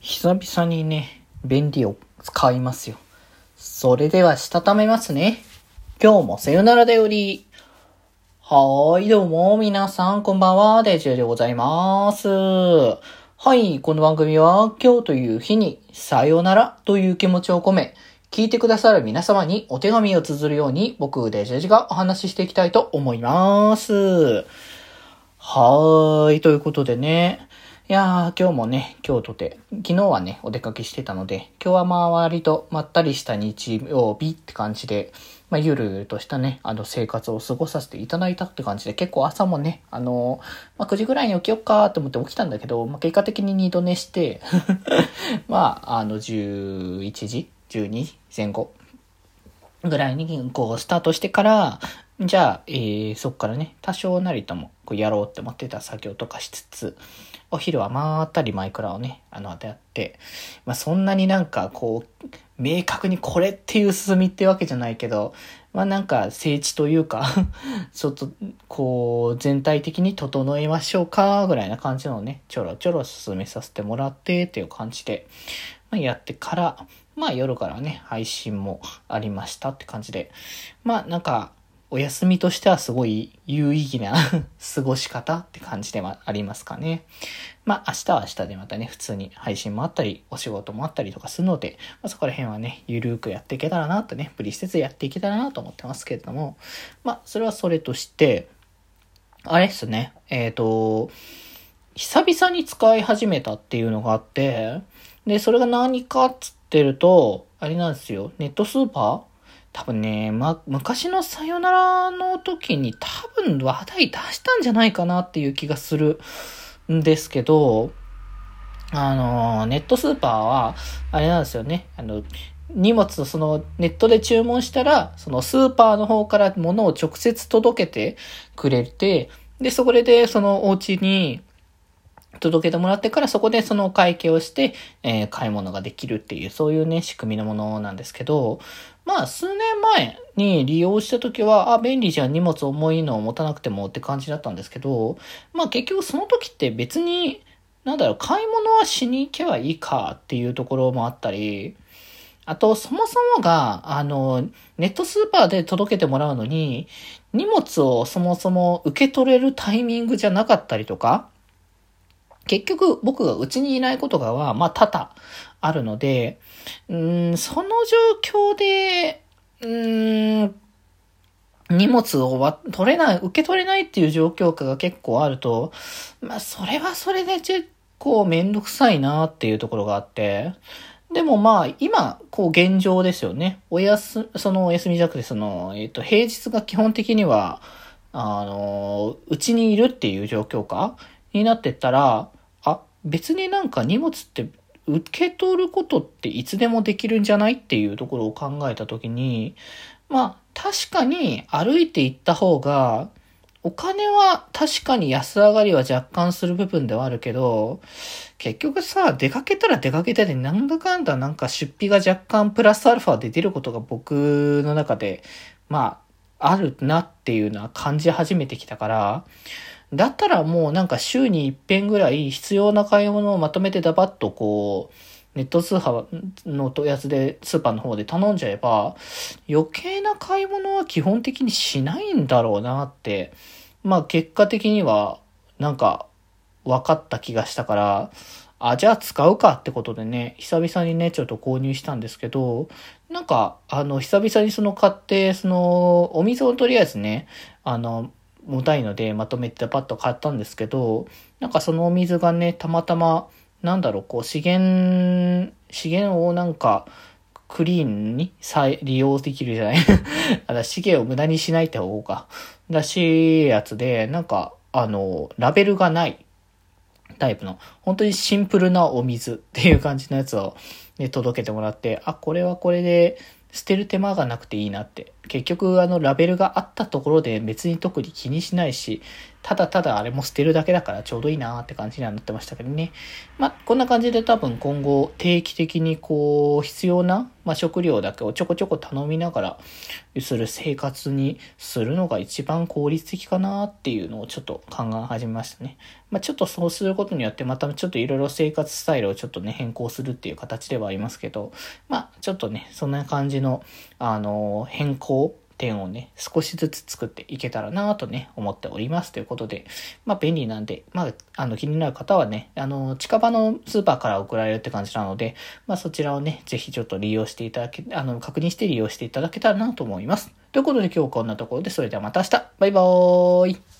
久々にね、便利を使いますよ。それでは、したためますね。今日もさよならだより。はーい、どうも、皆さん、こんばんは、デジェでございます。はい、この番組は、今日という日に、さよならという気持ちを込め、聞いてくださる皆様にお手紙を綴るように、僕、デジェジがお話ししていきたいと思います。はーい、ということでね。いやー、今日もね、今日とて、昨日はね、お出かけしてたので、今日はまあ割とまったりした日曜日って感じで、まあゆるゆるとしたね、あの生活を過ごさせていただいたって感じで、結構朝もね、あのーまあ9時ぐらいに起きよっかと思って起きたんだけど、まあ結果的に二度寝して、まああの11時 ?12 時前後ぐらいにこうスタートしてから、じゃあ、えー、そっからね、多少なりともこうやろうって思ってた作業とかしつつ、お昼はまったりマイクラをね、あの、やって、まあそんなになんかこう、明確にこれっていう進みってわけじゃないけど、まあなんか聖地というか、ちょっとこう、全体的に整えましょうか、ぐらいな感じのね、ちょろちょろ進めさせてもらってっていう感じで、まあ、やってから、まあ夜からね、配信もありましたって感じで、まあなんか、お休みとしてはすごい有意義な 過ごし方って感じではありますかね。まあ明日は明日でまたね、普通に配信もあったり、お仕事もあったりとかするので、まあ、そこら辺はね、ゆるーくやっていけたらなとね、無理せずやっていけたらなと思ってますけれども、まあそれはそれとして、あれっすね、えっ、と、久々に使い始めたっていうのがあって、で、それが何かっつってると、あれなんですよ、ネットスーパー多分ね、ま、昔のさよならの時に多分話題出したんじゃないかなっていう気がするんですけど、あの、ネットスーパーは、あれなんですよね、あの、荷物、その、ネットで注文したら、そのスーパーの方から物を直接届けてくれて、で、そこで、そのお家に、届けてもらってからそこでその会計をして、えー買い物ができるっていう、そういうね、仕組みのものなんですけど、まあ、数年前に利用した時は、あ、便利じゃん、荷物重いのを持たなくてもって感じだったんですけど、まあ結局その時って別に、なんだろう、買い物はしに行けばいいかっていうところもあったり、あと、そもそもが、あの、ネットスーパーで届けてもらうのに、荷物をそもそも受け取れるタイミングじゃなかったりとか、結局僕が家にいないことがは、まあ多々あるので、うん、その状況で、うん、荷物をわ取れない、受け取れないっていう状況下が結構あると、まあそれはそれで結構めんどくさいなっていうところがあって、でもまあ今、こう現状ですよね。おやす、そのお休みじゃなくて、その、えっ、と、平日が基本的には、あの、うちにいるっていう状況下になってったら、別になんか荷物って受け取ることっていつでもできるんじゃないっていうところを考えたときに、まあ確かに歩いて行った方が、お金は確かに安上がりは若干する部分ではあるけど、結局さ、出かけたら出かけたでなんだかんだなんか出費が若干プラスアルファで出ることが僕の中で、まあ、あるなっていうのは感じ始めてきたから、だったらもうなんか週に一遍ぐらい必要な買い物をまとめてダバッとこう、ネット通販のやつで、スーパーの方で頼んじゃえば、余計な買い物は基本的にしないんだろうなって、まあ結果的にはなんか分かった気がしたから、あ、じゃあ使うかってことでね、久々にね、ちょっと購入したんですけど、なんか、あの、久々にその買って、その、お水をとりあえずね、あの、重たいのでまとめてパッと買ったんですけど、なんかそのお水がね、たまたま、なんだろう、こう資源、資源をなんか、クリーンに再利用できるじゃない？あの資源を無駄にしないって方が。らしいやつで、なんか、あの、ラベルがない。タイプの、本当にシンプルなお水っていう感じのやつを、ね、届けてもらって、あ、これはこれで、捨てる手間がなくていいなって。結局、あの、ラベルがあったところで別に特に気にしないし、ただただあれも捨てるだけだからちょうどいいなって感じにはなってましたけどね。まあ、こんな感じで多分今後定期的にこう、必要な、まあ、食料だけをちょこちょこ頼みながら、する生活にするのが一番効率的かなっていうのをちょっと考え始めましたね。まあ、ちょっとそうすることによってまたちょっといろいろ生活スタイルをちょっとね、変更するっていう形ではありますけど、まあ、ちょっとね、そんな感じの、あの、変更点をね、少しずつ作っていけたらなとね、思っております。ということで、まあ便利なんで、まあ、あの気になる方はね、あの、近場のスーパーから送られるって感じなので、まあそちらをね、ぜひちょっと利用していただけ、あの、確認して利用していただけたらなと思います。ということで今日こんなところで、それではまた明日バイバーイ